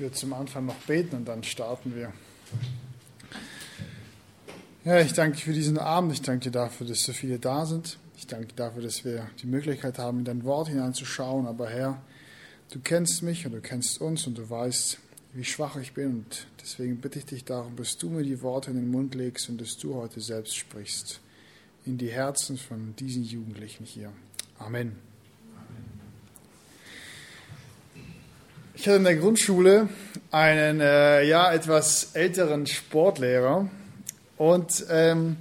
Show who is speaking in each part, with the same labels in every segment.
Speaker 1: Würde zum Anfang noch beten und dann starten wir. Ja, ich danke für diesen Abend. Ich danke dir dafür, dass so viele da sind. Ich danke dir dafür, dass wir die Möglichkeit haben, in dein Wort hineinzuschauen. Aber Herr, du kennst mich und du kennst uns und du weißt, wie schwach ich bin. Und deswegen bitte ich dich darum, dass du mir die Worte in den Mund legst und dass du heute selbst sprichst. In die Herzen von diesen Jugendlichen hier. Amen. Ich hatte in der Grundschule einen äh, ja etwas älteren Sportlehrer und ähm,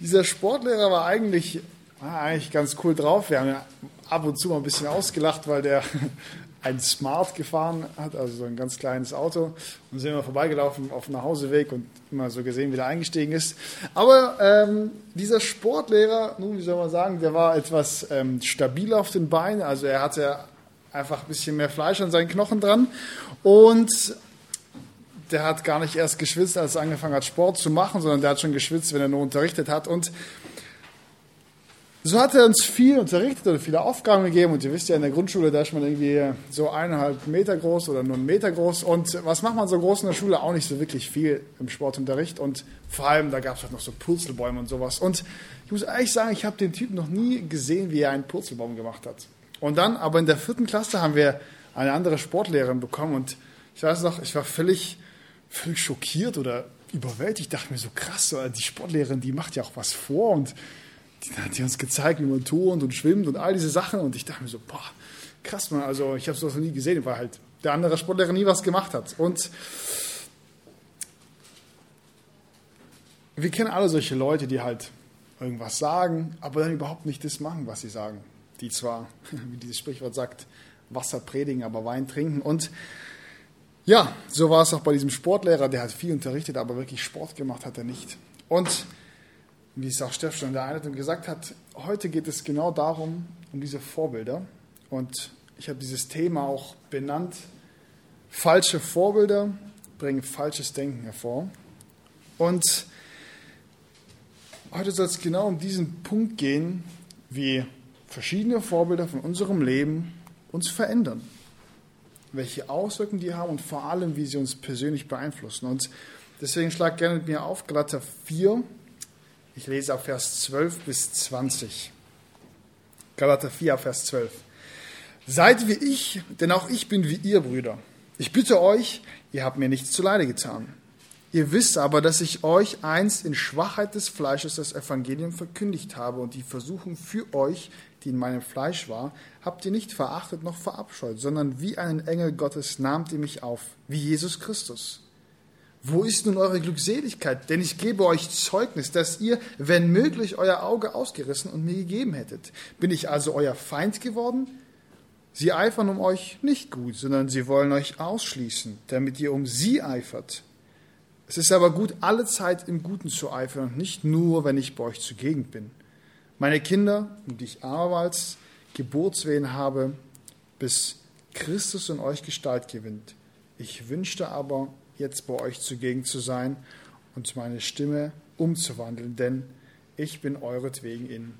Speaker 1: dieser Sportlehrer war eigentlich, war eigentlich ganz cool drauf. Wir haben ja ab und zu mal ein bisschen ausgelacht, weil der ein Smart gefahren hat, also so ein ganz kleines Auto und sind immer vorbeigelaufen auf dem Nachhauseweg und immer so gesehen, wie der eingestiegen ist. Aber ähm, dieser Sportlehrer, nun, wie soll man sagen, der war etwas ähm, stabiler auf den Beinen, also er hatte einfach ein bisschen mehr Fleisch an seinen Knochen dran. Und der hat gar nicht erst geschwitzt, als er angefangen hat, Sport zu machen, sondern der hat schon geschwitzt, wenn er nur unterrichtet hat. Und so hat er uns viel unterrichtet oder viele Aufgaben gegeben. Und ihr wisst ja, in der Grundschule, da ist man irgendwie so eineinhalb Meter groß oder nur einen Meter groß. Und was macht man so groß in der Schule? Auch nicht so wirklich viel im Sportunterricht. Und vor allem, da gab es halt noch so Purzelbäume und sowas. Und ich muss ehrlich sagen, ich habe den Typen noch nie gesehen, wie er einen Purzelbaum gemacht hat. Und dann, aber in der vierten Klasse haben wir eine andere Sportlehrerin bekommen und ich weiß noch, ich war völlig, völlig schockiert oder überwältigt. Ich dachte mir so krass, die Sportlehrerin, die macht ja auch was vor und die hat die uns gezeigt, wie man turnt und schwimmt und all diese Sachen und ich dachte mir so, boah, krass, man, also ich habe sowas noch nie gesehen, weil halt der andere Sportlehrer nie was gemacht hat. Und wir kennen alle solche Leute, die halt irgendwas sagen, aber dann überhaupt nicht das machen, was sie sagen die zwar, wie dieses Sprichwort sagt, Wasser predigen, aber Wein trinken. Und ja, so war es auch bei diesem Sportlehrer, der hat viel unterrichtet, aber wirklich Sport gemacht hat er nicht. Und wie es auch Steff schon in der Einleitung gesagt hat, heute geht es genau darum, um diese Vorbilder. Und ich habe dieses Thema auch benannt, falsche Vorbilder bringen falsches Denken hervor. Und heute soll es genau um diesen Punkt gehen, wie verschiedene Vorbilder von unserem Leben uns verändern. Welche Auswirkungen die haben und vor allem, wie sie uns persönlich beeinflussen. Und deswegen schlag gerne mit mir auf Galater 4. Ich lese auf Vers 12 bis 20. Galater 4, Vers 12. Seid wie ich, denn auch ich bin wie ihr, Brüder. Ich bitte euch, ihr habt mir nichts zuleide getan. Ihr wisst aber, dass ich euch einst in Schwachheit des Fleisches das Evangelium verkündigt habe und die Versuchung für euch die in meinem Fleisch war, habt ihr nicht verachtet noch verabscheut, sondern wie einen Engel Gottes nahmt ihr mich auf, wie Jesus Christus. Wo ist nun eure Glückseligkeit? Denn ich gebe euch Zeugnis, dass ihr, wenn möglich, euer Auge ausgerissen und mir gegeben hättet. Bin ich also euer Feind geworden? Sie eifern um euch nicht gut, sondern sie wollen euch ausschließen, damit ihr um sie eifert. Es ist aber gut, alle Zeit im Guten zu eifern und nicht nur, wenn ich bei euch zugegen bin. Meine Kinder, die ich abermals Geburtswehen habe, bis Christus in euch Gestalt gewinnt. Ich wünschte aber, jetzt bei euch zugegen zu sein und meine Stimme umzuwandeln, denn ich bin euretwegen in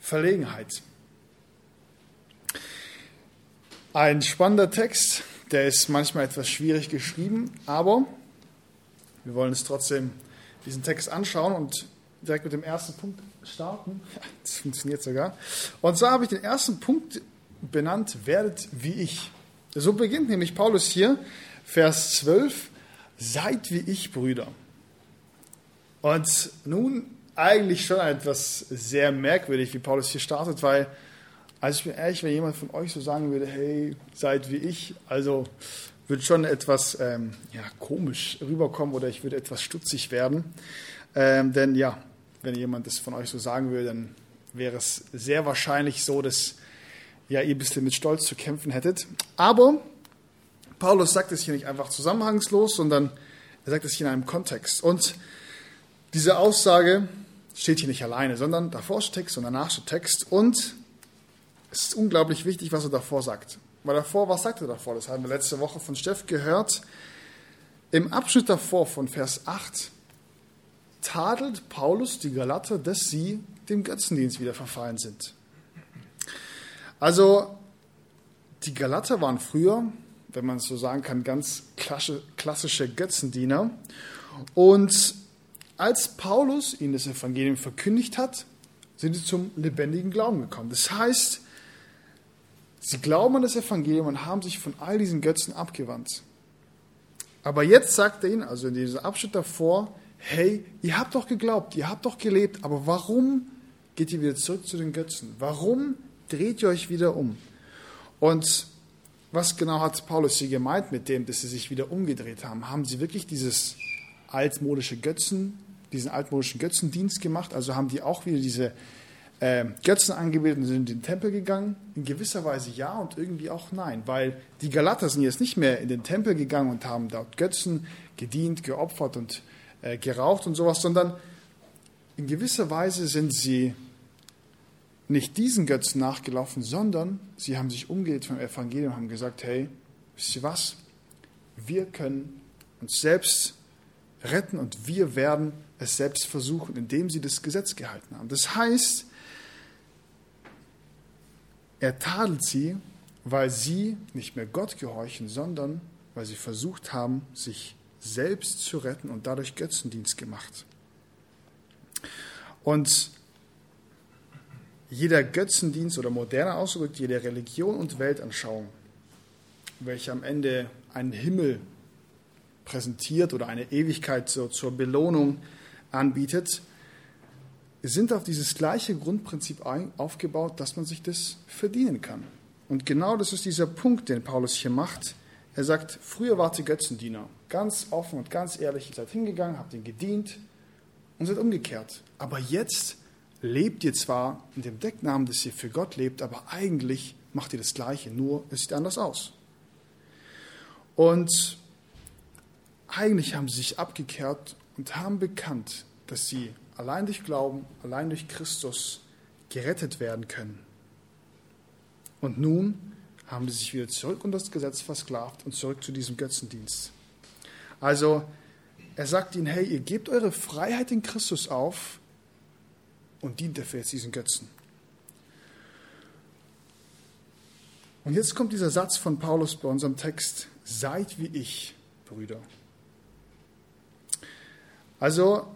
Speaker 1: Verlegenheit. Ein spannender Text, der ist manchmal etwas schwierig geschrieben, aber wir wollen es trotzdem diesen Text anschauen und direkt mit dem ersten Punkt starten. Das funktioniert sogar. Und zwar habe ich den ersten Punkt benannt, werdet wie ich. So beginnt nämlich Paulus hier, Vers 12, seid wie ich, Brüder. Und nun eigentlich schon etwas sehr merkwürdig, wie Paulus hier startet, weil, also ich bin ehrlich, wenn jemand von euch so sagen würde, hey, seid wie ich, also würde schon etwas ähm, ja, komisch rüberkommen oder ich würde etwas stutzig werden. Ähm, denn ja, wenn jemand das von euch so sagen will, dann wäre es sehr wahrscheinlich so, dass ja, ihr ein bisschen mit Stolz zu kämpfen hättet. Aber Paulus sagt es hier nicht einfach zusammenhangslos, sondern er sagt es hier in einem Kontext. Und diese Aussage steht hier nicht alleine, sondern davor steht Text und danach steht Text. Und es ist unglaublich wichtig, was er davor sagt. Weil davor, was sagt er davor? Das haben wir letzte Woche von Steff gehört. Im Abschnitt davor von Vers 8 tadelt Paulus die Galater, dass sie dem Götzendienst wieder verfallen sind. Also die Galater waren früher wenn man es so sagen kann, ganz klassische Götzendiener. Und als Paulus ihnen das Evangelium verkündigt hat, sind sie zum lebendigen Glauben gekommen. Das heißt, sie glauben an das Evangelium und haben sich von all diesen Götzen abgewandt. Aber jetzt sagt er ihnen, also in diesem Abschnitt davor, hey, ihr habt doch geglaubt, ihr habt doch gelebt, aber warum geht ihr wieder zurück zu den Götzen? Warum dreht ihr euch wieder um? Und was genau hat Paulus hier gemeint mit dem, dass sie sich wieder umgedreht haben? Haben sie wirklich dieses altmodische Götzen, diesen altmodischen Götzendienst gemacht? Also haben die auch wieder diese äh, Götzen angebetet und sind in den Tempel gegangen? In gewisser Weise ja und irgendwie auch nein, weil die Galater sind jetzt nicht mehr in den Tempel gegangen und haben dort Götzen gedient, geopfert und äh, geraucht und sowas, sondern in gewisser Weise sind sie nicht diesen Götzen nachgelaufen, sondern sie haben sich umgedreht vom Evangelium und haben gesagt, hey, wisst ihr was? Wir können uns selbst retten und wir werden es selbst versuchen, indem sie das Gesetz gehalten haben. Das heißt, er tadelt sie, weil sie nicht mehr Gott gehorchen, sondern weil sie versucht haben, sich selbst zu retten und dadurch Götzendienst gemacht. Und jeder Götzendienst oder moderner Ausdruck, jede Religion und Weltanschauung, welche am Ende einen Himmel präsentiert oder eine Ewigkeit zur, zur Belohnung anbietet, sind auf dieses gleiche Grundprinzip aufgebaut, dass man sich das verdienen kann. Und genau das ist dieser Punkt, den Paulus hier macht. Er sagt, früher wart ihr Götzendiener, ganz offen und ganz ehrlich, ihr seid hingegangen, habt ihn gedient und seid umgekehrt. Aber jetzt lebt ihr zwar in dem Decknamen, dass ihr für Gott lebt, aber eigentlich macht ihr das Gleiche, nur es sieht anders aus. Und eigentlich haben sie sich abgekehrt und haben bekannt, dass sie allein durch Glauben, allein durch Christus gerettet werden können. Und nun haben sie sich wieder zurück unter das Gesetz versklavt und zurück zu diesem Götzendienst. Also er sagt ihnen, hey, ihr gebt eure Freiheit in Christus auf, und dient dafür jetzt diesen Götzen. Und jetzt kommt dieser Satz von Paulus bei unserem Text, seid wie ich, Brüder. Also,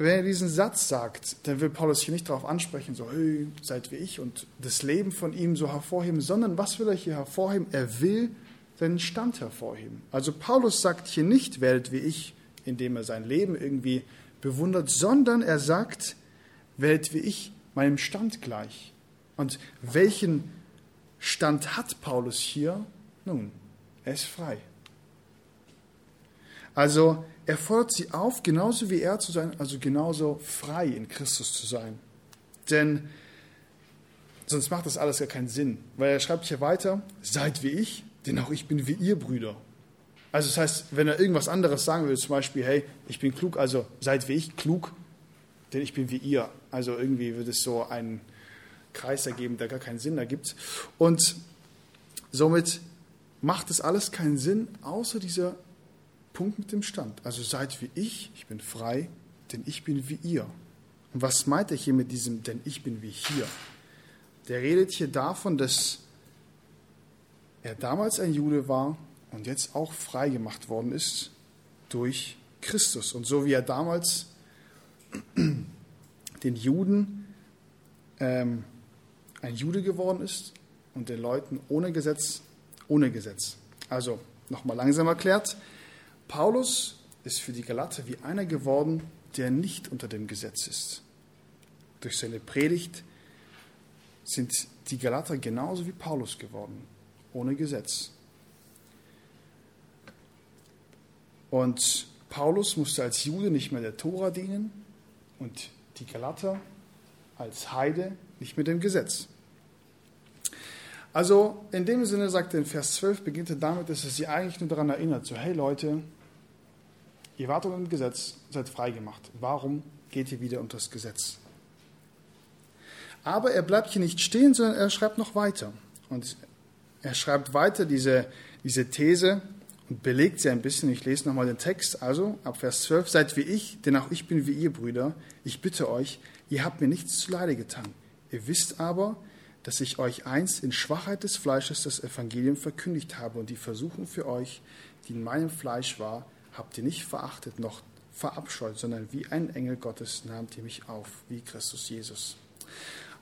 Speaker 1: wenn er diesen Satz sagt, dann will Paulus hier nicht darauf ansprechen, so, hey, seid wie ich und das Leben von ihm so hervorheben, sondern was will er hier hervorheben? Er will seinen Stand hervorheben. Also Paulus sagt hier nicht, werdet wie ich, indem er sein Leben irgendwie bewundert, sondern er sagt, werdet wie ich meinem Stand gleich. Und welchen Stand hat Paulus hier? Nun, er ist frei. Also er fordert sie auf, genauso wie er zu sein, also genauso frei in Christus zu sein. Denn sonst macht das alles ja keinen Sinn. Weil er schreibt hier weiter, seid wie ich, denn auch ich bin wie ihr Brüder. Also das heißt, wenn er irgendwas anderes sagen würde, zum Beispiel, hey, ich bin klug, also seid wie ich klug, denn ich bin wie ihr. Also irgendwie wird es so einen Kreis ergeben, der gar keinen Sinn ergibt. Und somit macht es alles keinen Sinn, außer dieser Punkt mit dem Stand. Also seid wie ich, ich bin frei, denn ich bin wie ihr. Und was meint er hier mit diesem, denn ich bin wie hier? Der redet hier davon, dass er damals ein Jude war und jetzt auch frei gemacht worden ist durch Christus. Und so wie er damals den Juden ähm, ein Jude geworden ist und den Leuten ohne Gesetz, ohne Gesetz. Also nochmal langsam erklärt, Paulus ist für die Galater wie einer geworden, der nicht unter dem Gesetz ist. Durch seine Predigt sind die Galater genauso wie Paulus geworden, ohne Gesetz. Und Paulus musste als Jude nicht mehr der Tora dienen, und die Galater als Heide nicht mit dem Gesetz. Also in dem Sinne sagt er in Vers 12, beginnt er damit, dass er sie eigentlich nur daran erinnert, so hey Leute, ihr wart unter dem Gesetz, seid freigemacht. Warum geht ihr wieder unter das Gesetz? Aber er bleibt hier nicht stehen, sondern er schreibt noch weiter. Und er schreibt weiter diese, diese These, und belegt sie ein bisschen. Ich lese nochmal den Text. Also ab Vers 12. Seid wie ich, denn auch ich bin wie ihr Brüder. Ich bitte euch, ihr habt mir nichts zuleide getan. Ihr wisst aber, dass ich euch einst in Schwachheit des Fleisches das Evangelium verkündigt habe und die Versuchung für euch, die in meinem Fleisch war, habt ihr nicht verachtet noch verabscheut, sondern wie ein Engel Gottes nahmt ihr mich auf, wie Christus Jesus.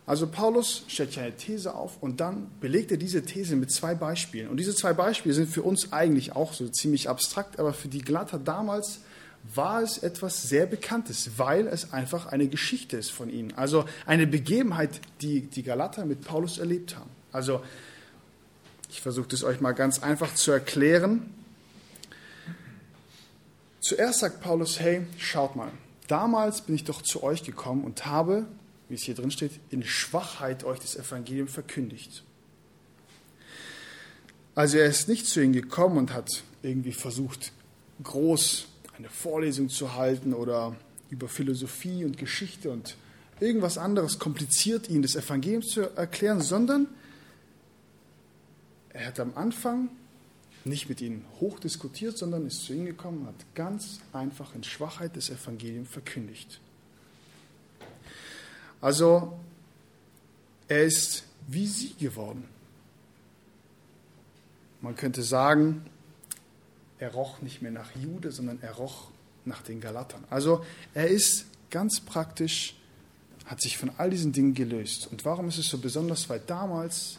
Speaker 1: Also Paulus stellt hier eine These auf und dann belegt er diese These mit zwei Beispielen. Und diese zwei Beispiele sind für uns eigentlich auch so ziemlich abstrakt, aber für die Glatter damals war es etwas sehr Bekanntes, weil es einfach eine Geschichte ist von ihnen. Also eine Begebenheit, die die Galater mit Paulus erlebt haben. Also ich versuche es euch mal ganz einfach zu erklären. Zuerst sagt Paulus, hey, schaut mal, damals bin ich doch zu euch gekommen und habe wie es hier drin steht, in Schwachheit euch das Evangelium verkündigt. Also er ist nicht zu ihnen gekommen und hat irgendwie versucht, groß eine Vorlesung zu halten oder über Philosophie und Geschichte und irgendwas anderes kompliziert ihnen das Evangelium zu erklären, sondern er hat am Anfang nicht mit ihnen hochdiskutiert, sondern ist zu ihnen gekommen und hat ganz einfach in Schwachheit das Evangelium verkündigt. Also er ist wie sie geworden. Man könnte sagen, er roch nicht mehr nach Jude, sondern er roch nach den Galatern. Also er ist ganz praktisch, hat sich von all diesen Dingen gelöst. Und warum ist es so besonders? Weil damals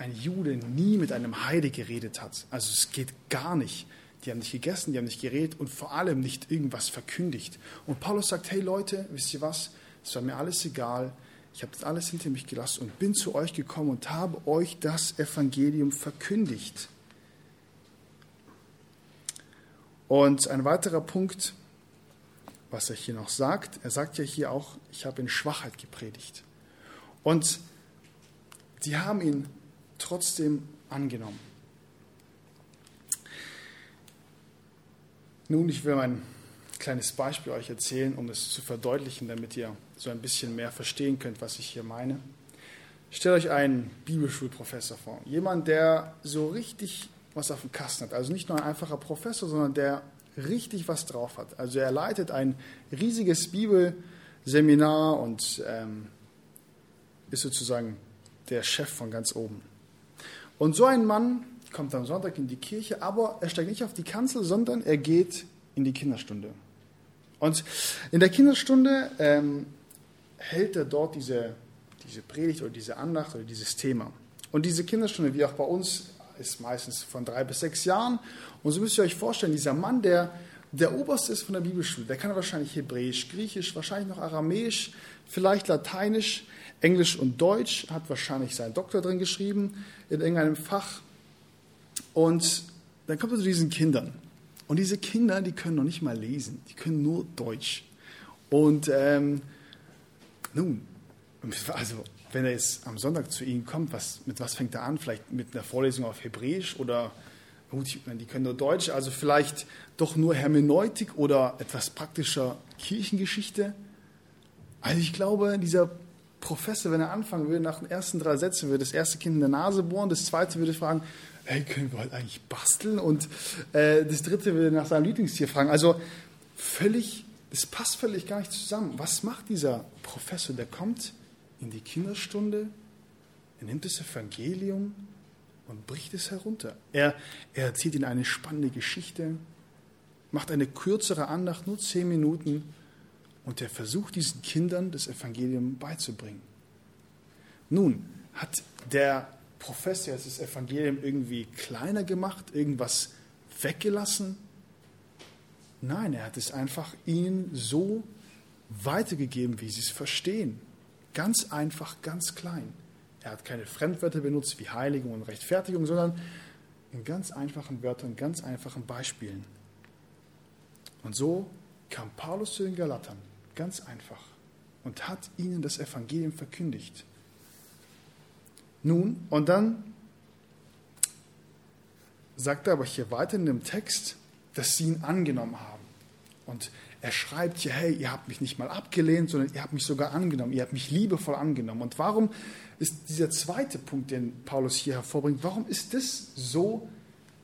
Speaker 1: ein Jude nie mit einem Heide geredet hat. Also es geht gar nicht. Die haben nicht gegessen, die haben nicht geredet und vor allem nicht irgendwas verkündigt. Und Paulus sagt, hey Leute, wisst ihr was? Es war mir alles egal. Ich habe das alles hinter mich gelassen und bin zu euch gekommen und habe euch das Evangelium verkündigt. Und ein weiterer Punkt, was er hier noch sagt, er sagt ja hier auch, ich habe in Schwachheit gepredigt. Und die haben ihn trotzdem angenommen. Nun, ich will mein kleines Beispiel euch erzählen, um es zu verdeutlichen, damit ihr so ein bisschen mehr verstehen könnt, was ich hier meine. Stellt euch einen Bibelschulprofessor vor. Jemand, der so richtig was auf dem Kasten hat. Also nicht nur ein einfacher Professor, sondern der richtig was drauf hat. Also er leitet ein riesiges Bibelseminar und ähm, ist sozusagen der Chef von ganz oben. Und so ein Mann kommt am Sonntag in die Kirche, aber er steigt nicht auf die Kanzel, sondern er geht in die Kinderstunde. Und in der Kinderstunde ähm, hält er dort diese, diese Predigt oder diese Andacht oder dieses Thema. Und diese Kinderstunde, wie auch bei uns, ist meistens von drei bis sechs Jahren. Und so müsst ihr euch vorstellen, dieser Mann, der der Oberste ist von der Bibelschule, der kann wahrscheinlich Hebräisch, Griechisch, wahrscheinlich noch Aramäisch, vielleicht Lateinisch, Englisch und Deutsch, hat wahrscheinlich seinen Doktor drin geschrieben in irgendeinem Fach. Und dann kommt er zu diesen Kindern. Und diese Kinder, die können noch nicht mal lesen, die können nur Deutsch. Und ähm, nun, also wenn er jetzt am Sonntag zu Ihnen kommt, was, mit was fängt er an? Vielleicht mit einer Vorlesung auf Hebräisch oder, gut, die können nur Deutsch, also vielleicht doch nur Hermeneutik oder etwas praktischer Kirchengeschichte. Also ich glaube, dieser Professor, wenn er anfangen würde, nach den ersten drei Sätzen würde das erste Kind in der Nase bohren, das zweite würde fragen, hey, können wir heute eigentlich basteln? Und äh, das dritte will nach seinem Lieblingstier fragen. Also völlig, das passt völlig gar nicht zusammen. Was macht dieser Professor? Der kommt in die Kinderstunde, er nimmt das Evangelium und bricht es herunter. Er, er erzählt ihnen eine spannende Geschichte, macht eine kürzere Andacht, nur zehn Minuten, und er versucht diesen Kindern das Evangelium beizubringen. Nun hat der Professor jetzt das Evangelium irgendwie kleiner gemacht, irgendwas weggelassen? Nein, er hat es einfach ihnen so weitergegeben, wie sie es verstehen. Ganz einfach, ganz klein. Er hat keine Fremdwörter benutzt wie Heiligung und Rechtfertigung, sondern in ganz einfachen Wörtern, ganz einfachen Beispielen. Und so kam Paulus zu den Galatern, ganz einfach, und hat ihnen das Evangelium verkündigt. Nun, und dann sagt er aber hier weiter in dem Text, dass sie ihn angenommen haben. Und er schreibt hier, hey, ihr habt mich nicht mal abgelehnt, sondern ihr habt mich sogar angenommen, ihr habt mich liebevoll angenommen. Und warum ist dieser zweite Punkt, den Paulus hier hervorbringt, warum ist das so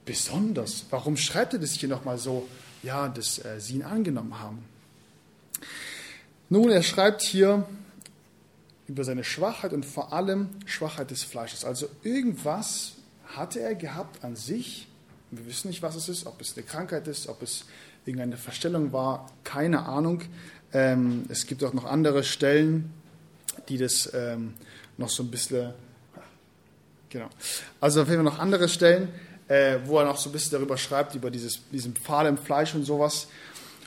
Speaker 1: besonders? Warum schreibt er das hier nochmal so, ja, dass äh, sie ihn angenommen haben? Nun, er schreibt hier, über seine Schwachheit und vor allem Schwachheit des Fleisches. Also irgendwas hatte er gehabt an sich. Wir wissen nicht, was es ist, ob es eine Krankheit ist, ob es irgendeine Verstellung war, keine Ahnung. Ähm, es gibt auch noch andere Stellen, die das ähm, noch so ein bisschen, genau. Also auf jeden Fall noch andere Stellen, äh, wo er noch so ein bisschen darüber schreibt, über dieses, diesen Pfahl im Fleisch und sowas.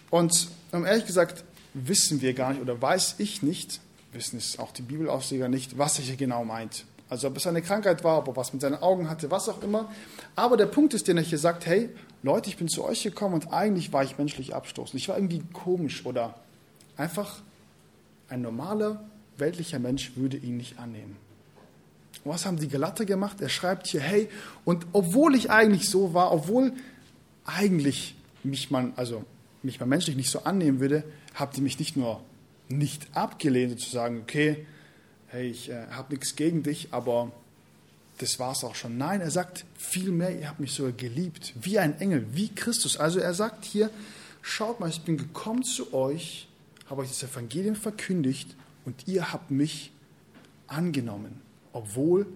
Speaker 1: Und um ehrlich gesagt, wissen wir gar nicht oder weiß ich nicht, wissen es auch die Bibelausleger nicht, was er hier genau meint. Also ob es eine Krankheit war, ob er was mit seinen Augen hatte, was auch immer. Aber der Punkt ist, den er hier sagt, hey Leute, ich bin zu euch gekommen und eigentlich war ich menschlich abstoßend. Ich war irgendwie komisch oder einfach ein normaler, weltlicher Mensch würde ihn nicht annehmen. Und was haben die Galater gemacht? Er schreibt hier, hey, und obwohl ich eigentlich so war, obwohl eigentlich mich man, also mich mal menschlich nicht so annehmen würde, habt ihr mich nicht nur nicht abgelehnt, zu sagen, okay, hey, ich äh, habe nichts gegen dich, aber das war es auch schon. Nein, er sagt vielmehr, ihr habt mich sogar geliebt, wie ein Engel, wie Christus. Also er sagt hier, schaut mal, ich bin gekommen zu euch, habe euch das Evangelium verkündigt und ihr habt mich angenommen, obwohl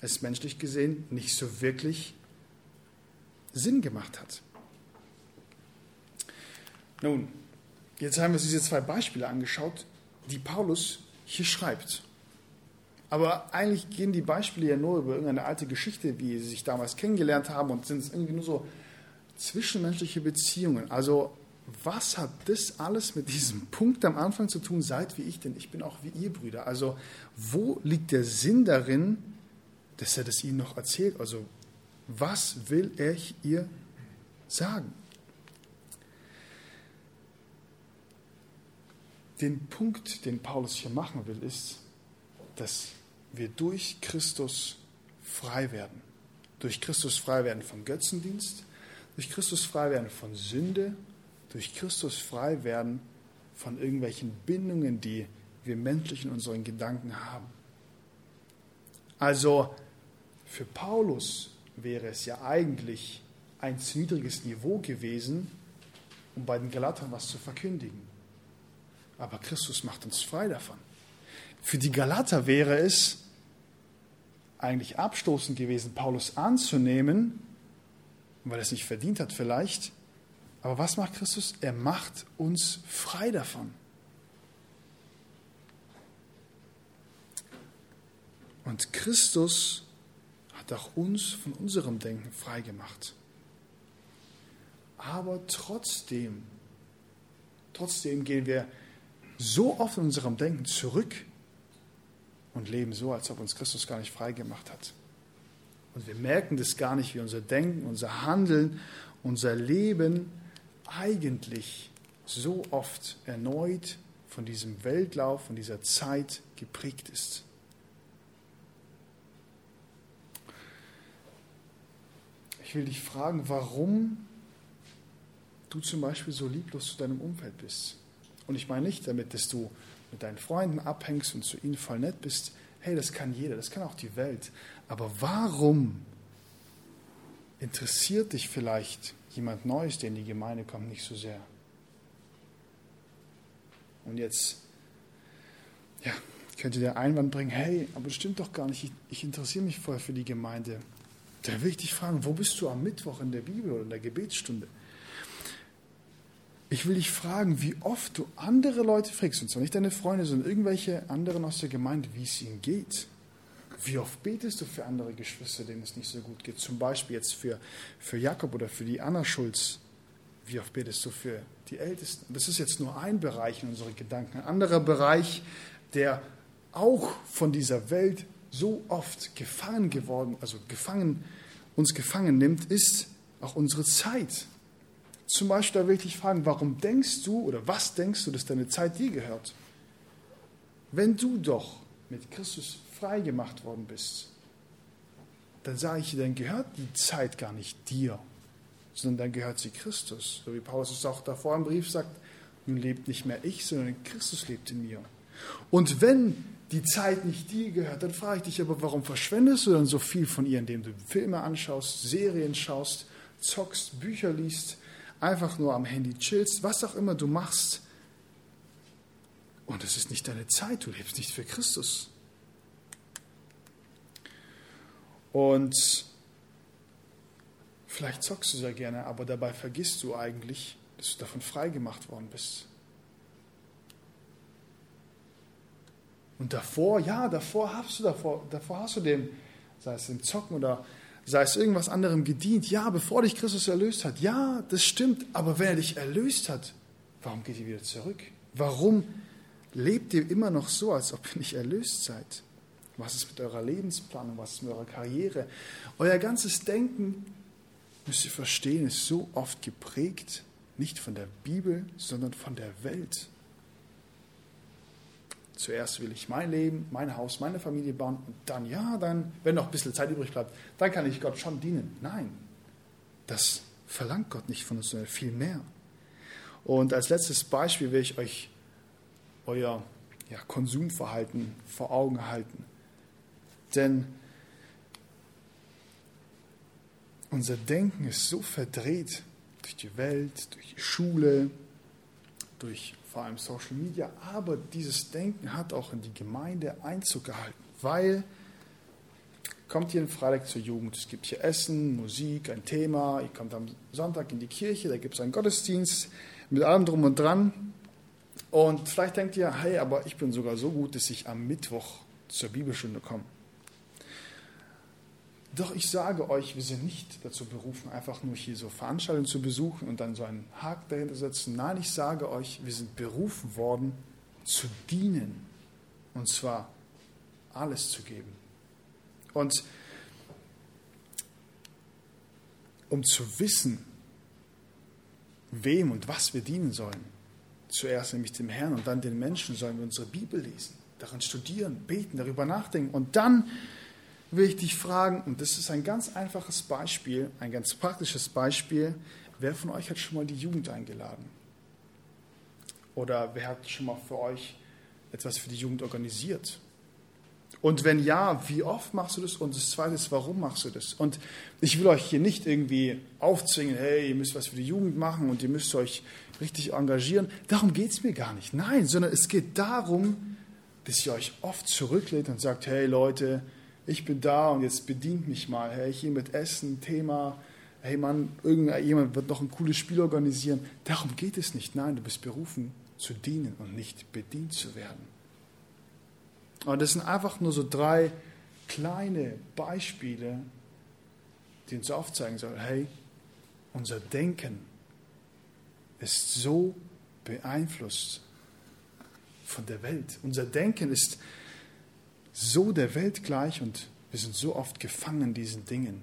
Speaker 1: es menschlich gesehen nicht so wirklich Sinn gemacht hat. Nun, jetzt haben wir uns diese zwei Beispiele angeschaut, die Paulus hier schreibt. Aber eigentlich gehen die Beispiele ja nur über irgendeine alte Geschichte, wie sie sich damals kennengelernt haben und sind irgendwie nur so zwischenmenschliche Beziehungen. Also was hat das alles mit diesem Punkt am Anfang zu tun, seid wie ich denn? Ich bin auch wie ihr Brüder. Also wo liegt der Sinn darin, dass er das ihnen noch erzählt? Also was will er ihr sagen? Den Punkt, den Paulus hier machen will, ist, dass wir durch Christus frei werden. Durch Christus frei werden vom Götzendienst, durch Christus frei werden von Sünde, durch Christus frei werden von irgendwelchen Bindungen, die wir menschlich in unseren Gedanken haben. Also für Paulus wäre es ja eigentlich ein zu niedriges Niveau gewesen, um bei den Galatern was zu verkündigen. Aber Christus macht uns frei davon. Für die Galater wäre es eigentlich abstoßend gewesen, Paulus anzunehmen, weil er es nicht verdient hat vielleicht. Aber was macht Christus? Er macht uns frei davon. Und Christus hat auch uns von unserem Denken frei gemacht. Aber trotzdem, trotzdem gehen wir so oft in unserem Denken zurück und leben so, als ob uns Christus gar nicht frei gemacht hat. Und wir merken das gar nicht, wie unser Denken, unser Handeln, unser Leben eigentlich so oft erneut von diesem Weltlauf, von dieser Zeit geprägt ist. Ich will dich fragen, warum du zum Beispiel so lieblos zu deinem Umfeld bist. Und ich meine nicht damit, dass du mit deinen Freunden abhängst und zu ihnen voll nett bist. Hey, das kann jeder, das kann auch die Welt. Aber warum interessiert dich vielleicht jemand Neues, der in die Gemeinde kommt, nicht so sehr? Und jetzt, ja, könnte der Einwand bringen, hey, aber das stimmt doch gar nicht, ich, ich interessiere mich voll für die Gemeinde. Da will ich dich fragen, wo bist du am Mittwoch in der Bibel oder in der Gebetsstunde? Ich will dich fragen, wie oft du andere Leute fragst, und zwar nicht deine Freunde, sondern irgendwelche anderen aus der Gemeinde, wie es ihnen geht. Wie oft betest du für andere Geschwister, denen es nicht so gut geht? Zum Beispiel jetzt für, für Jakob oder für die Anna Schulz. Wie oft betest du für die Ältesten? Das ist jetzt nur ein Bereich in unseren Gedanken. Ein anderer Bereich, der auch von dieser Welt so oft gefangen geworden, also gefangen, uns gefangen nimmt, ist auch unsere Zeit. Zum Beispiel da will ich dich fragen, warum denkst du oder was denkst du, dass deine Zeit dir gehört? Wenn du doch mit Christus frei gemacht worden bist, dann sage ich dir, dann gehört die Zeit gar nicht dir, sondern dann gehört sie Christus. So wie Paulus es auch davor im Brief sagt, nun lebt nicht mehr ich, sondern Christus lebt in mir. Und wenn die Zeit nicht dir gehört, dann frage ich dich aber, warum verschwendest du dann so viel von ihr, indem du Filme anschaust, Serien schaust, zockst, Bücher liest, einfach nur am Handy chillst, was auch immer du machst. Und es ist nicht deine Zeit, du lebst nicht für Christus. Und vielleicht zockst du sehr gerne, aber dabei vergisst du eigentlich, dass du davon freigemacht worden bist. Und davor, ja, davor hast du davor, davor hast du dem, sei es dem Zocken oder sei es irgendwas anderem gedient. Ja, bevor dich Christus erlöst hat. Ja, das stimmt. Aber wenn er dich erlöst hat, warum geht ihr wieder zurück? Warum lebt ihr immer noch so, als ob ihr nicht erlöst seid? Was ist mit eurer Lebensplanung? Was ist mit eurer Karriere? Euer ganzes Denken, müsst ihr verstehen, ist so oft geprägt, nicht von der Bibel, sondern von der Welt. Zuerst will ich mein Leben, mein Haus, meine Familie bauen und dann, ja, dann, wenn noch ein bisschen Zeit übrig bleibt, dann kann ich Gott schon dienen. Nein, das verlangt Gott nicht von uns, sondern viel mehr. Und als letztes Beispiel will ich euch euer ja, Konsumverhalten vor Augen halten. Denn unser Denken ist so verdreht durch die Welt, durch die Schule, durch vor allem Social Media, aber dieses Denken hat auch in die Gemeinde Einzug gehalten, weil kommt jeden Freitag zur Jugend, es gibt hier Essen, Musik, ein Thema, ihr kommt am Sonntag in die Kirche, da gibt es einen Gottesdienst mit allem drum und dran und vielleicht denkt ihr, hey, aber ich bin sogar so gut, dass ich am Mittwoch zur Bibelstunde komme. Doch ich sage euch, wir sind nicht dazu berufen, einfach nur hier so Veranstaltungen zu besuchen und dann so einen Haken dahinter zu setzen. Nein, ich sage euch, wir sind berufen worden, zu dienen. Und zwar alles zu geben. Und um zu wissen, wem und was wir dienen sollen, zuerst nämlich dem Herrn und dann den Menschen, sollen wir unsere Bibel lesen, daran studieren, beten, darüber nachdenken und dann will ich dich fragen, und das ist ein ganz einfaches Beispiel, ein ganz praktisches Beispiel, wer von euch hat schon mal die Jugend eingeladen? Oder wer hat schon mal für euch etwas für die Jugend organisiert? Und wenn ja, wie oft machst du das? Und das Zweite ist, warum machst du das? Und ich will euch hier nicht irgendwie aufzwingen, hey, ihr müsst was für die Jugend machen und ihr müsst euch richtig engagieren. Darum geht es mir gar nicht. Nein, sondern es geht darum, dass ihr euch oft zurücklehnt und sagt, hey Leute, ich bin da und jetzt bedient mich mal. Hey, hier mit Essen, Thema, hey Mann, irgendjemand wird noch ein cooles Spiel organisieren. Darum geht es nicht. Nein, du bist berufen zu dienen und nicht bedient zu werden. Und das sind einfach nur so drei kleine Beispiele, die uns aufzeigen sollen, hey, unser Denken ist so beeinflusst von der Welt. Unser Denken ist so der Welt gleich und wir sind so oft gefangen in diesen Dingen.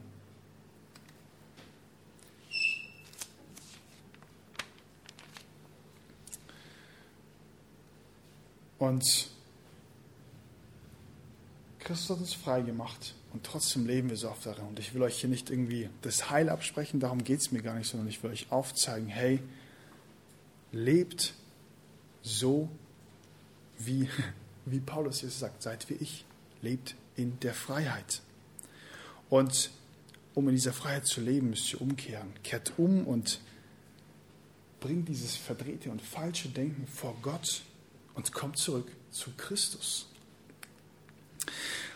Speaker 1: Und Christus hat uns frei gemacht und trotzdem leben wir so oft darin. Und ich will euch hier nicht irgendwie das Heil absprechen, darum geht es mir gar nicht, sondern ich will euch aufzeigen, hey, lebt so, wie wie Paulus hier sagt, seid wie ich, lebt in der Freiheit. Und um in dieser Freiheit zu leben, müsst ihr umkehren. Kehrt um und bringt dieses verdrehte und falsche Denken vor Gott und kommt zurück zu Christus.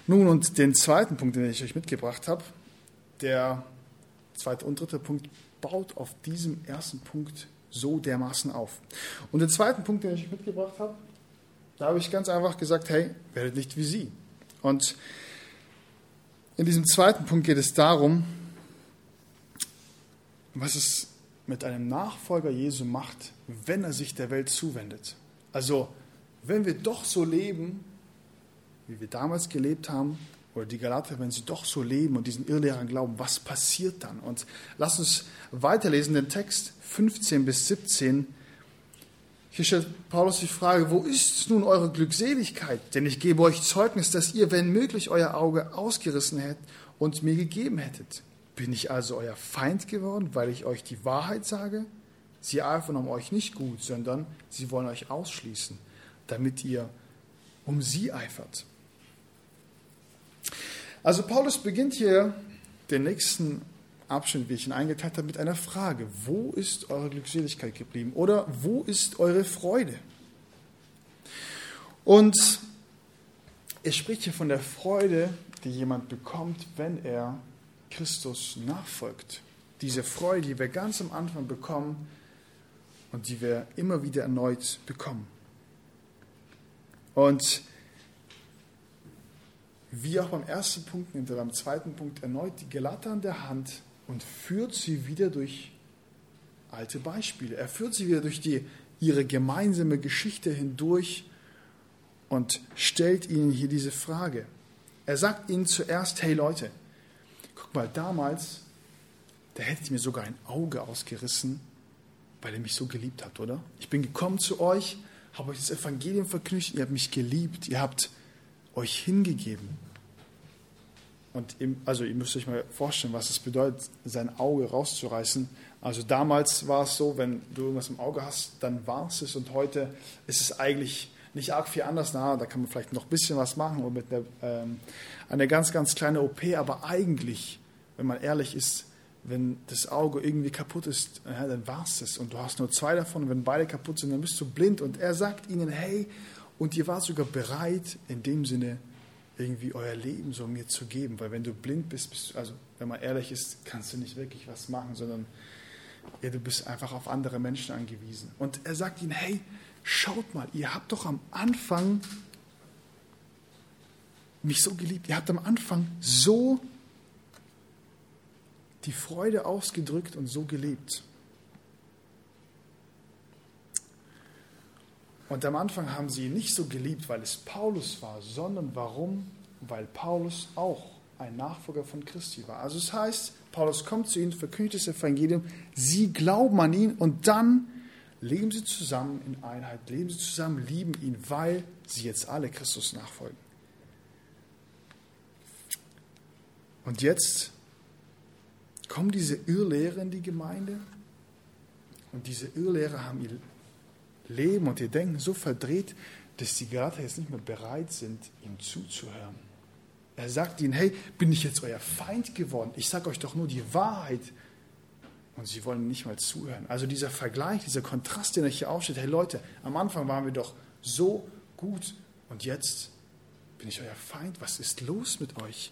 Speaker 1: Nun, und den zweiten Punkt, den ich euch mitgebracht habe, der zweite und dritte Punkt baut auf diesem ersten Punkt so dermaßen auf. Und den zweiten Punkt, den ich euch mitgebracht habe, da habe ich ganz einfach gesagt, hey, werdet nicht wie sie. Und in diesem zweiten Punkt geht es darum, was es mit einem Nachfolger Jesu macht, wenn er sich der Welt zuwendet. Also, wenn wir doch so leben, wie wir damals gelebt haben, oder die Galater, wenn sie doch so leben und diesen Irrlehrern glauben, was passiert dann? Und lass uns weiterlesen, den Text 15 bis 17 hier stellt Paulus die Frage, wo ist nun eure Glückseligkeit? Denn ich gebe euch Zeugnis, dass ihr, wenn möglich, euer Auge ausgerissen hättet und mir gegeben hättet. Bin ich also euer Feind geworden, weil ich euch die Wahrheit sage? Sie eifern um euch nicht gut, sondern sie wollen euch ausschließen, damit ihr um sie eifert. Also Paulus beginnt hier den nächsten Abschnitt, wie ich ihn eingeteilt habe, mit einer Frage. Wo ist eure Glückseligkeit geblieben? Oder wo ist eure Freude? Und er spricht hier von der Freude, die jemand bekommt, wenn er Christus nachfolgt. Diese Freude, die wir ganz am Anfang bekommen und die wir immer wieder erneut bekommen. Und wie auch beim ersten Punkt nimmt beim zweiten Punkt erneut die Gelater an der Hand und führt sie wieder durch alte Beispiele. Er führt sie wieder durch die, ihre gemeinsame Geschichte hindurch und stellt ihnen hier diese Frage. Er sagt ihnen zuerst, hey Leute, guck mal, damals, da hätte ich mir sogar ein Auge ausgerissen, weil er mich so geliebt hat, oder? Ich bin gekommen zu euch, habe euch das Evangelium verknüpft, ihr habt mich geliebt, ihr habt euch hingegeben. Und im, also ihr müsst euch mal vorstellen, was es bedeutet, sein Auge rauszureißen. Also damals war es so, wenn du irgendwas im Auge hast, dann war es es. Und heute ist es eigentlich nicht arg viel anders. Na, da kann man vielleicht noch ein bisschen was machen oder mit einer, ähm, einer ganz, ganz kleinen OP. Aber eigentlich, wenn man ehrlich ist, wenn das Auge irgendwie kaputt ist, ja, dann war es es. Und du hast nur zwei davon. Und wenn beide kaputt sind, dann bist du blind. Und er sagt ihnen, hey, und ihr wart sogar bereit, in dem Sinne irgendwie euer Leben so mir zu geben. Weil wenn du blind bist, bist also wenn man ehrlich ist, kannst du nicht wirklich was machen, sondern ja, du bist einfach auf andere Menschen angewiesen. Und er sagt ihnen, hey, schaut mal, ihr habt doch am Anfang mich so geliebt. Ihr habt am Anfang so die Freude ausgedrückt und so gelebt. Und am Anfang haben sie ihn nicht so geliebt, weil es Paulus war, sondern warum? Weil Paulus auch ein Nachfolger von Christi war. Also es heißt, Paulus kommt zu ihnen, verkündigt das Evangelium, sie glauben an ihn und dann leben sie zusammen in Einheit, leben sie zusammen, lieben ihn, weil sie jetzt alle Christus nachfolgen. Und jetzt kommen diese Irrlehrer in die Gemeinde und diese Irrlehrer haben ihr leben und ihr Denken so verdreht, dass die gerade jetzt nicht mehr bereit sind, ihm zuzuhören. Er sagt ihnen, hey, bin ich jetzt euer Feind geworden? Ich sage euch doch nur die Wahrheit. Und sie wollen nicht mal zuhören. Also dieser Vergleich, dieser Kontrast, den er hier aufsteht, hey Leute, am Anfang waren wir doch so gut und jetzt bin ich euer Feind. Was ist los mit euch?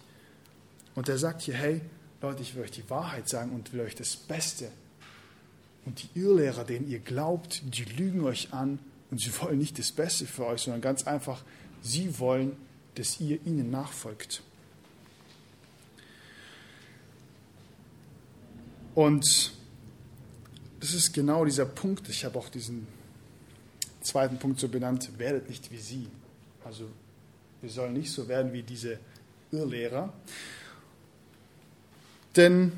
Speaker 1: Und er sagt hier, hey Leute, ich will euch die Wahrheit sagen und will euch das Beste und die Irrlehrer, denen ihr glaubt, die lügen euch an und sie wollen nicht das Beste für euch, sondern ganz einfach, sie wollen, dass ihr ihnen nachfolgt. Und das ist genau dieser Punkt. Ich habe auch diesen zweiten Punkt so benannt, werdet nicht wie sie. Also wir sollen nicht so werden wie diese Irrlehrer. Denn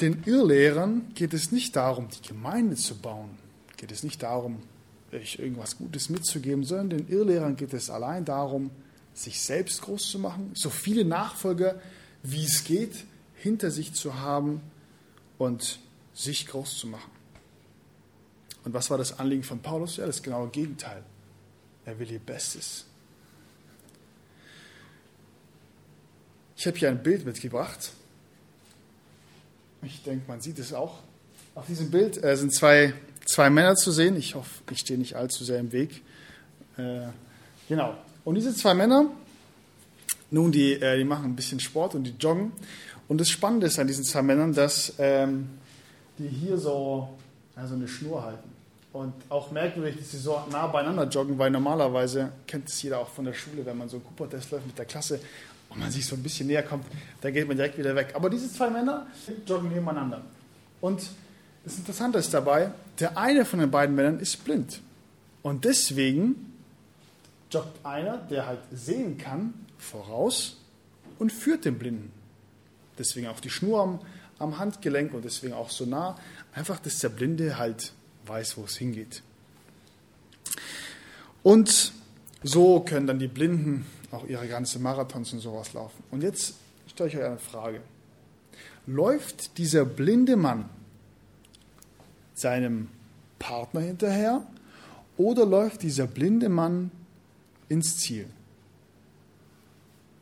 Speaker 1: den Irrlehrern geht es nicht darum, die Gemeinde zu bauen, geht es nicht darum, euch irgendwas Gutes mitzugeben, sondern den Irrlehrern geht es allein darum, sich selbst groß zu machen, so viele Nachfolger wie es geht hinter sich zu haben und sich groß zu machen. Und was war das Anliegen von Paulus? Ja, das genaue Gegenteil. Er will ihr Bestes. Ich habe hier ein Bild mitgebracht. Ich denke, man sieht es auch. Auf diesem Bild äh, sind zwei, zwei Männer zu sehen. Ich hoffe, ich stehe nicht allzu sehr im Weg. Äh, genau. Und diese zwei Männer, nun, die, äh, die machen ein bisschen Sport und die joggen. Und das Spannende ist an diesen zwei Männern, dass ähm, die hier so also eine Schnur halten. Und auch merkwürdig, dass sie so nah beieinander joggen, weil normalerweise kennt es jeder auch von der Schule, wenn man so einen Cooper-Test läuft mit der Klasse und man sich so ein bisschen näher kommt, da geht man direkt wieder weg. Aber diese zwei Männer joggen nebeneinander. Und das Interessante ist dabei, der eine von den beiden Männern ist blind. Und deswegen joggt einer, der halt sehen kann, voraus und führt den Blinden. Deswegen auch die Schnur am, am Handgelenk und deswegen auch so nah. Einfach, dass der Blinde halt weiß, wo es hingeht. Und so können dann die Blinden auch ihre ganzen Marathons und sowas laufen. Und jetzt stelle ich euch eine Frage. Läuft dieser blinde Mann seinem Partner hinterher oder läuft dieser blinde Mann ins Ziel?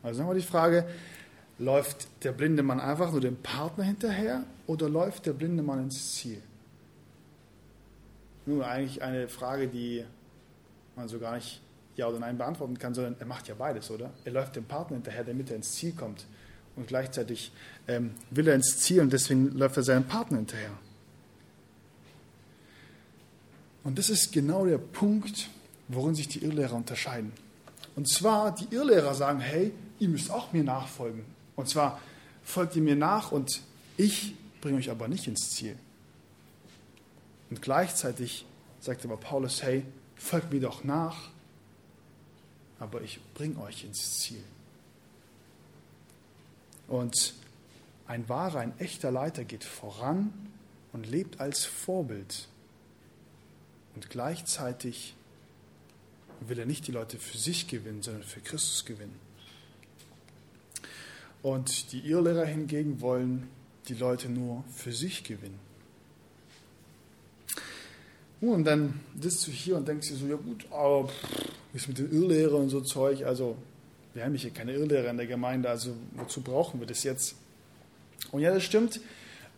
Speaker 1: Also nochmal die Frage, läuft der blinde Mann einfach nur dem Partner hinterher oder läuft der blinde Mann ins Ziel? Nun, eigentlich eine Frage, die man so gar nicht Ja oder Nein beantworten kann, sondern er macht ja beides, oder? Er läuft dem Partner hinterher, damit er ins Ziel kommt. Und gleichzeitig ähm, will er ins Ziel und deswegen läuft er seinem Partner hinterher. Und das ist genau der Punkt, worin sich die Irrlehrer unterscheiden. Und zwar, die Irrlehrer sagen, hey, ihr müsst auch mir nachfolgen. Und zwar folgt ihr mir nach und ich bringe euch aber nicht ins Ziel. Und gleichzeitig sagt aber Paulus, hey, folgt mir doch nach, aber ich bringe euch ins Ziel. Und ein wahrer, ein echter Leiter geht voran und lebt als Vorbild. Und gleichzeitig will er nicht die Leute für sich gewinnen, sondern für Christus gewinnen. Und die Irrlehrer hingegen wollen die Leute nur für sich gewinnen. Und dann sitzt du hier und denkst dir so, ja gut, aber wie ist mit den Irrlehrern und so Zeug? Also, wir haben hier keine Irrlehrer in der Gemeinde, also wozu brauchen wir das jetzt? Und ja, das stimmt.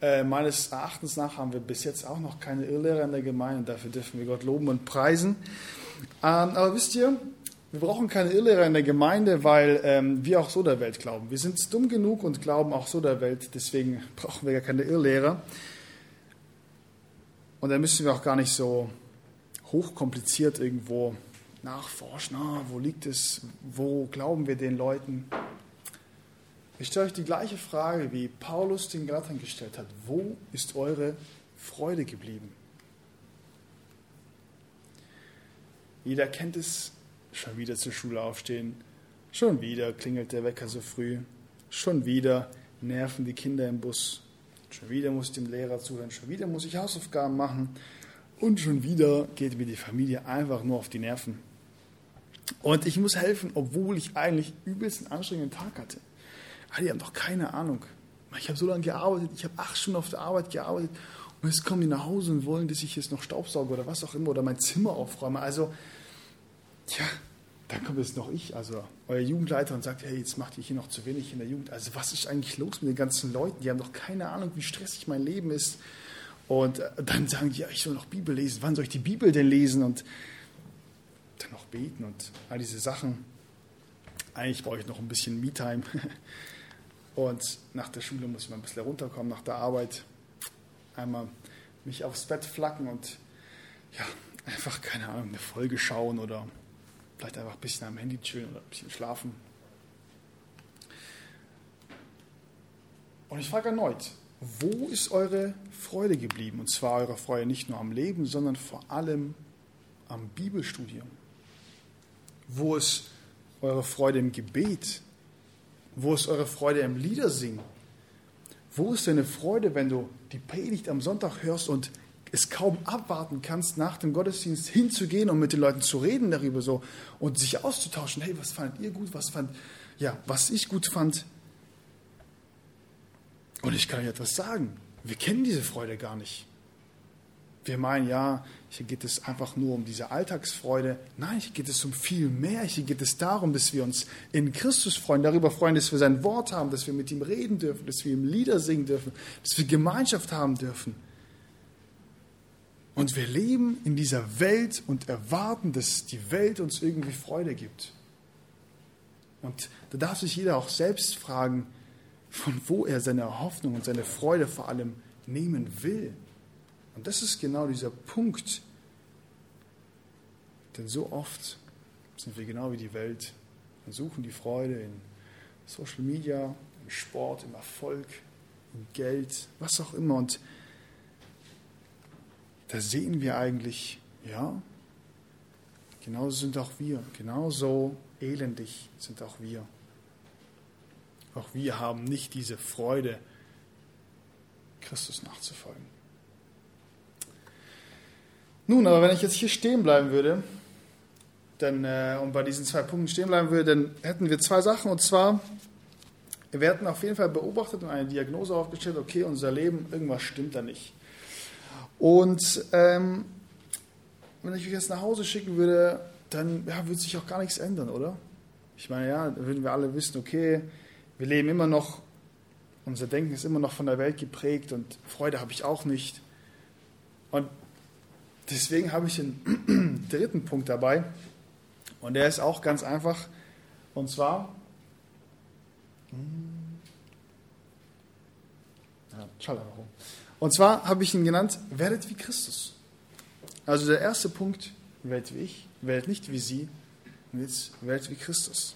Speaker 1: Äh, meines Erachtens nach haben wir bis jetzt auch noch keine Irrlehrer in der Gemeinde. Dafür dürfen wir Gott loben und preisen. Ähm, aber wisst ihr, wir brauchen keine Irrlehrer in der Gemeinde, weil ähm, wir auch so der Welt glauben. Wir sind dumm genug und glauben auch so der Welt. Deswegen brauchen wir gar keine Irrlehrer. Und dann müssen wir auch gar nicht so hochkompliziert irgendwo nachforschen. Ah, wo liegt es? Wo glauben wir den Leuten? Ich stelle euch die gleiche Frage, wie Paulus den Galatern gestellt hat. Wo ist eure Freude geblieben? Jeder kennt es, schon wieder zur Schule aufstehen, schon wieder klingelt der Wecker so früh, schon wieder nerven die Kinder im Bus, schon wieder muss ich dem Lehrer zuhören, schon wieder muss ich Hausaufgaben machen und schon wieder geht mir die Familie einfach nur auf die Nerven. Und ich muss helfen, obwohl ich eigentlich übelst einen anstrengenden Tag hatte. Ah, die haben doch keine Ahnung. Ich habe so lange gearbeitet, ich habe acht Stunden auf der Arbeit gearbeitet und jetzt kommen die nach Hause und wollen, dass ich jetzt noch Staubsauge oder was auch immer oder mein Zimmer aufräume. Also, ja, dann kommt jetzt noch ich, also euer Jugendleiter und sagt, hey, jetzt macht ihr hier noch zu wenig in der Jugend. Also was ist eigentlich los mit den ganzen Leuten? Die haben doch keine Ahnung, wie stressig mein Leben ist. Und äh, dann sagen die, ja, ich soll noch Bibel lesen. Wann soll ich die Bibel denn lesen? Und dann noch beten und all diese Sachen. Eigentlich brauche ich noch ein bisschen Me-Time. Und nach der Schule muss ich mal ein bisschen runterkommen, nach der Arbeit einmal mich aufs Bett flacken und ja, einfach, keine Ahnung, eine Folge schauen oder vielleicht einfach ein bisschen am Handy chillen oder ein bisschen schlafen. Und ich frage erneut, wo ist eure Freude geblieben? Und zwar eure Freude nicht nur am Leben, sondern vor allem am Bibelstudium. Wo ist eure Freude im Gebet? Wo ist eure Freude im Liedersingen? Wo ist deine Freude, wenn du die Predigt am Sonntag hörst und es kaum abwarten kannst, nach dem Gottesdienst hinzugehen und mit den Leuten zu reden darüber so und sich auszutauschen. Hey, was fandet ihr gut? Was fand, ja, was ich gut fand? Und ich kann euch etwas sagen. Wir kennen diese Freude gar nicht. Wir meinen, ja, hier geht es einfach nur um diese Alltagsfreude. Nein, hier geht es um viel mehr. Hier geht es darum, dass wir uns in Christus freuen, darüber freuen, dass wir sein Wort haben, dass wir mit ihm reden dürfen, dass wir ihm Lieder singen dürfen, dass wir Gemeinschaft haben dürfen. Und wir leben in dieser Welt und erwarten, dass die Welt uns irgendwie Freude gibt. Und da darf sich jeder auch selbst fragen, von wo er seine Hoffnung und seine Freude vor allem nehmen will. Und das ist genau dieser Punkt. Denn so oft sind wir genau wie die Welt und suchen die Freude in Social Media, im Sport, im Erfolg, im Geld, was auch immer. Und da sehen wir eigentlich, ja, genauso sind auch wir, genauso elendig sind auch wir. Auch wir haben nicht diese Freude, Christus nachzufolgen. Nun, aber wenn ich jetzt hier stehen bleiben würde, dann, äh, und bei diesen zwei Punkten stehen bleiben würde, dann hätten wir zwei Sachen. Und zwar, wir hätten auf jeden Fall beobachtet und eine Diagnose aufgestellt, okay, unser Leben, irgendwas stimmt da nicht. Und ähm, wenn ich mich jetzt nach Hause schicken würde, dann ja, würde sich auch gar nichts ändern, oder? Ich meine, ja, würden wir alle wissen, okay, wir leben immer noch, unser Denken ist immer noch von der Welt geprägt und Freude habe ich auch nicht. Und Deswegen habe ich den dritten Punkt dabei. Und der ist auch ganz einfach. Und zwar. Ja, rum. Und zwar habe ich ihn genannt, werdet wie Christus. Also der erste Punkt, werdet wie ich, werdet nicht wie sie, und jetzt werdet wie Christus.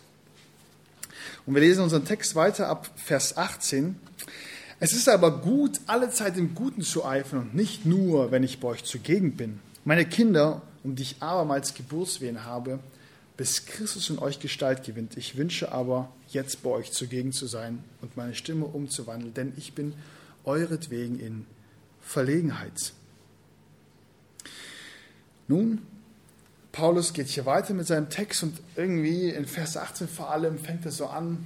Speaker 1: Und wir lesen unseren Text weiter ab Vers 18. Es ist aber gut, alle Zeit im Guten zu eifern und nicht nur, wenn ich bei euch zugegen bin. Meine Kinder, um die ich abermals Geburtswehen habe, bis Christus in euch Gestalt gewinnt. Ich wünsche aber, jetzt bei euch zugegen zu sein und meine Stimme umzuwandeln, denn ich bin euretwegen in Verlegenheit. Nun, Paulus geht hier weiter mit seinem Text und irgendwie in Vers 18 vor allem fängt er so an,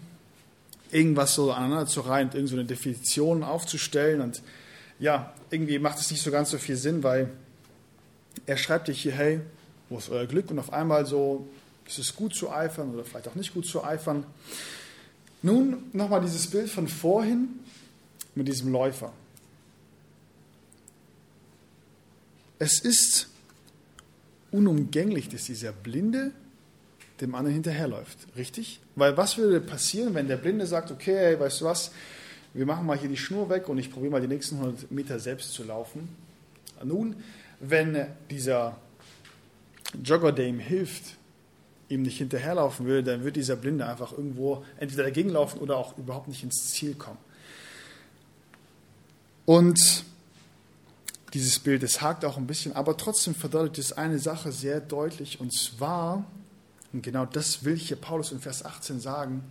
Speaker 1: irgendwas so aneinander zu reihen, irgend so eine Definition aufzustellen und ja, irgendwie macht es nicht so ganz so viel Sinn, weil er schreibt dir hier, hey, wo ist euer Glück? Und auf einmal so, ist es gut zu eifern oder vielleicht auch nicht gut zu eifern. Nun nochmal dieses Bild von vorhin mit diesem Läufer. Es ist unumgänglich, dass dieser Blinde dem anderen hinterherläuft. Richtig? Weil was würde passieren, wenn der Blinde sagt, okay, weißt du was, wir machen mal hier die Schnur weg und ich probiere mal die nächsten 100 Meter selbst zu laufen. Nun, wenn dieser Jogger, der ihm hilft, ihm nicht hinterherlaufen würde, dann wird dieser Blinde einfach irgendwo entweder dagegen laufen oder auch überhaupt nicht ins Ziel kommen. Und dieses Bild, es hakt auch ein bisschen, aber trotzdem verdeutlicht es eine Sache sehr deutlich und zwar, und genau das will hier Paulus in Vers 18 sagen,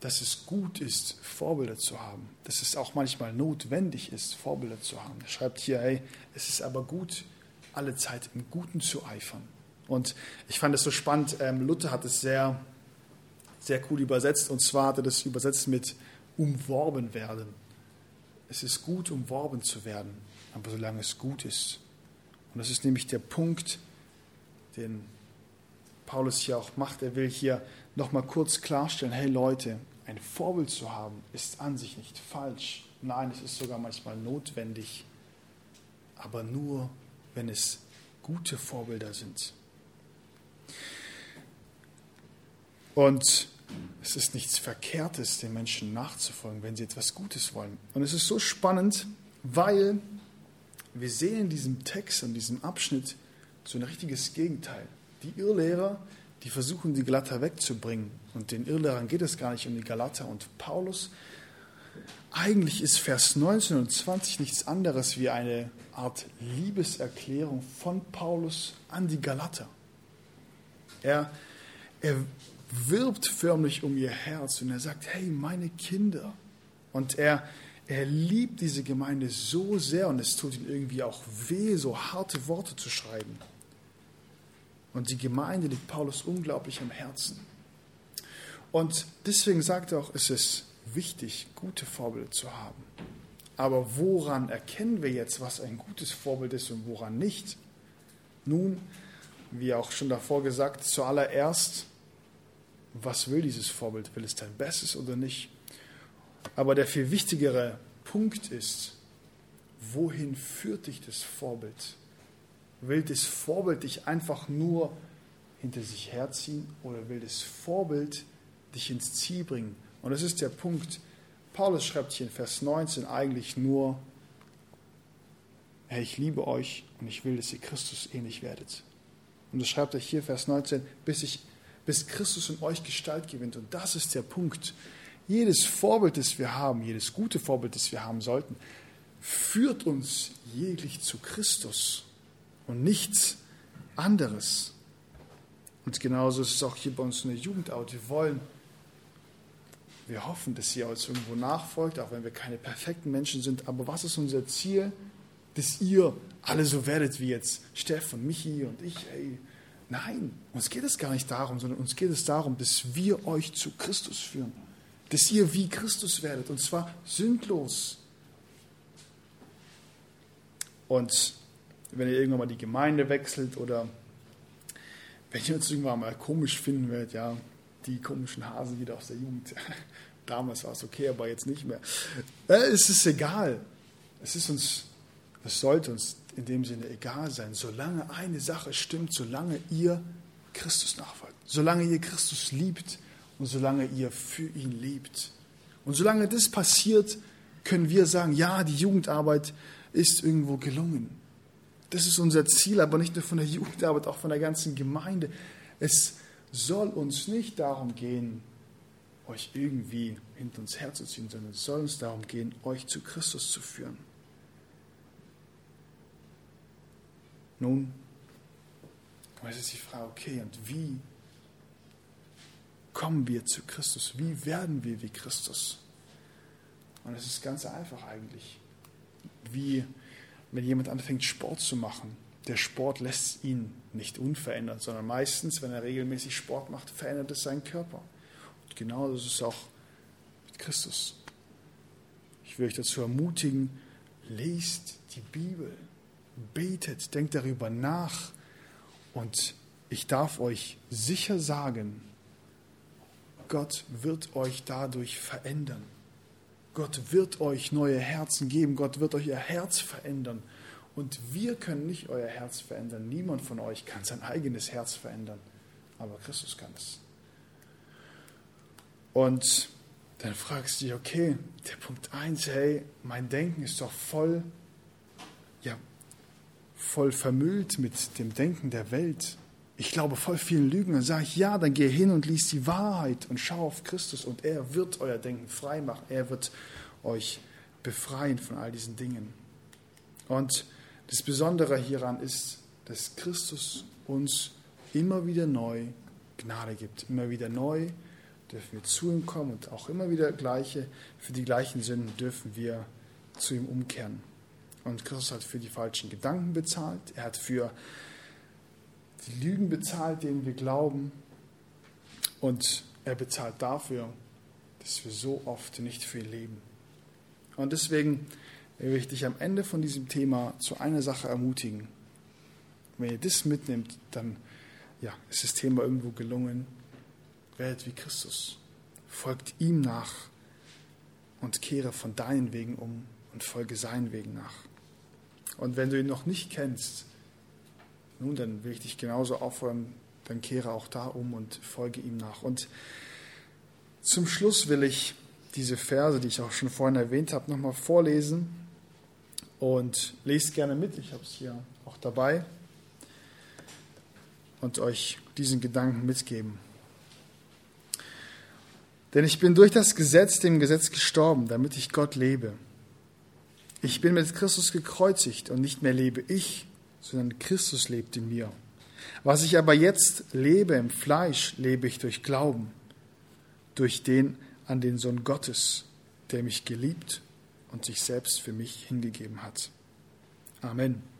Speaker 1: dass es gut ist, Vorbilder zu haben, dass es auch manchmal notwendig ist, Vorbilder zu haben. Er schreibt hier, hey, es ist aber gut, alle Zeit im Guten zu eifern. Und ich fand es so spannend, ähm, Luther hat es sehr, sehr cool übersetzt, und zwar hat er das übersetzt mit umworben werden. Es ist gut, umworben zu werden, aber solange es gut ist. Und das ist nämlich der Punkt, den Paulus hier auch macht. Er will hier nochmal kurz klarstellen, hey Leute, ein Vorbild zu haben, ist an sich nicht falsch. Nein, es ist sogar manchmal notwendig, aber nur, wenn es gute Vorbilder sind. Und es ist nichts Verkehrtes, den Menschen nachzufolgen, wenn sie etwas Gutes wollen. Und es ist so spannend, weil wir sehen in diesem Text, in diesem Abschnitt, so ein richtiges Gegenteil. Die Irrlehrer, die versuchen, die Galater wegzubringen. Und den Irrlehrern geht es gar nicht um die Galater. Und Paulus, eigentlich ist Vers 19 und 20 nichts anderes wie eine Art Liebeserklärung von Paulus an die Galater. Er, er wirbt förmlich um ihr Herz und er sagt, hey, meine Kinder. Und er, er liebt diese Gemeinde so sehr und es tut ihm irgendwie auch weh, so harte Worte zu schreiben. Und die Gemeinde liegt Paulus unglaublich am Herzen. Und deswegen sagt er auch, es ist wichtig, gute Vorbilder zu haben. Aber woran erkennen wir jetzt, was ein gutes Vorbild ist und woran nicht? Nun, wie auch schon davor gesagt, zuallererst, was will dieses Vorbild? Will es dein Bestes oder nicht? Aber der viel wichtigere Punkt ist, wohin führt dich das Vorbild? Will das Vorbild dich einfach nur hinter sich herziehen oder will das Vorbild dich ins Ziel bringen? Und das ist der Punkt. Paulus schreibt hier in Vers 19 eigentlich nur, hey, ich liebe euch und ich will, dass ihr Christus ähnlich werdet. Und das schreibt er hier, Vers 19, bis, ich, bis Christus in euch Gestalt gewinnt. Und das ist der Punkt. Jedes Vorbild, das wir haben, jedes gute Vorbild, das wir haben sollten, führt uns jeglich zu Christus und nichts anderes. Und genauso ist es auch hier bei uns in der Jugendart. Wir wollen, wir hoffen, dass ihr uns irgendwo nachfolgt, auch wenn wir keine perfekten Menschen sind. Aber was ist unser Ziel? Dass ihr alle so werdet wie jetzt Steffen, Michi und ich. Ey. Nein, uns geht es gar nicht darum, sondern uns geht es darum, dass wir euch zu Christus führen. Dass ihr wie Christus werdet und zwar sündlos. Und wenn ihr irgendwann mal die Gemeinde wechselt oder wenn ihr uns irgendwann mal komisch finden werdet, ja, die komischen Hasen wieder aus der Jugend. Damals war es okay, aber jetzt nicht mehr. Äh, es ist egal. Es ist uns, es sollte uns in dem Sinne egal sein, solange eine Sache stimmt, solange ihr Christus nachfolgt. Solange ihr Christus liebt und solange ihr für ihn lebt. Und solange das passiert, können wir sagen, ja, die Jugendarbeit ist irgendwo gelungen. Das ist unser Ziel, aber nicht nur von der Jugendarbeit, auch von der ganzen Gemeinde. Es soll uns nicht darum gehen, euch irgendwie hinter uns herzuziehen, sondern es soll uns darum gehen, euch zu Christus zu führen. Nun, es ist die Frage, okay, und wie kommen wir zu Christus? Wie werden wir wie Christus? Und es ist ganz einfach eigentlich. Wie wenn jemand anfängt, Sport zu machen. Der Sport lässt ihn nicht unverändert, sondern meistens, wenn er regelmäßig Sport macht, verändert es seinen Körper. Und genau das ist auch mit Christus. Ich will euch dazu ermutigen, lest die Bibel, betet, denkt darüber nach und ich darf euch sicher sagen, Gott wird euch dadurch verändern. Gott wird euch neue Herzen geben. Gott wird euch ihr Herz verändern. Und wir können nicht euer Herz verändern. Niemand von euch kann sein eigenes Herz verändern. Aber Christus kann es. Und dann fragst du dich, okay, der Punkt 1, hey, mein Denken ist doch voll, ja, voll vermüllt mit dem Denken der Welt ich glaube voll vielen Lügen, dann sage ich, ja, dann geh hin und lies die Wahrheit und schau auf Christus und er wird euer Denken frei machen. Er wird euch befreien von all diesen Dingen. Und das Besondere hieran ist, dass Christus uns immer wieder neu Gnade gibt. Immer wieder neu dürfen wir zu ihm kommen und auch immer wieder gleiche, für die gleichen Sünden dürfen wir zu ihm umkehren. Und Christus hat für die falschen Gedanken bezahlt. Er hat für die Lügen bezahlt, denen wir glauben. Und er bezahlt dafür, dass wir so oft nicht ihn leben. Und deswegen will ich dich am Ende von diesem Thema zu einer Sache ermutigen. Wenn ihr das mitnimmt, dann ja, ist das Thema irgendwo gelungen. Werdet wie Christus. Folgt ihm nach und kehre von deinen Wegen um und folge seinen Wegen nach. Und wenn du ihn noch nicht kennst, nun, dann will ich dich genauso auffordern, dann kehre auch da um und folge ihm nach. Und zum Schluss will ich diese Verse, die ich auch schon vorhin erwähnt habe, nochmal vorlesen. Und lest gerne mit, ich habe es hier auch dabei. Und euch diesen Gedanken mitgeben. Denn ich bin durch das Gesetz dem Gesetz gestorben, damit ich Gott lebe. Ich bin mit Christus gekreuzigt und nicht mehr lebe ich, sondern Christus lebt in mir. Was ich aber jetzt lebe im Fleisch, lebe ich durch Glauben, durch den an den Sohn Gottes, der mich geliebt und sich selbst für mich hingegeben hat. Amen.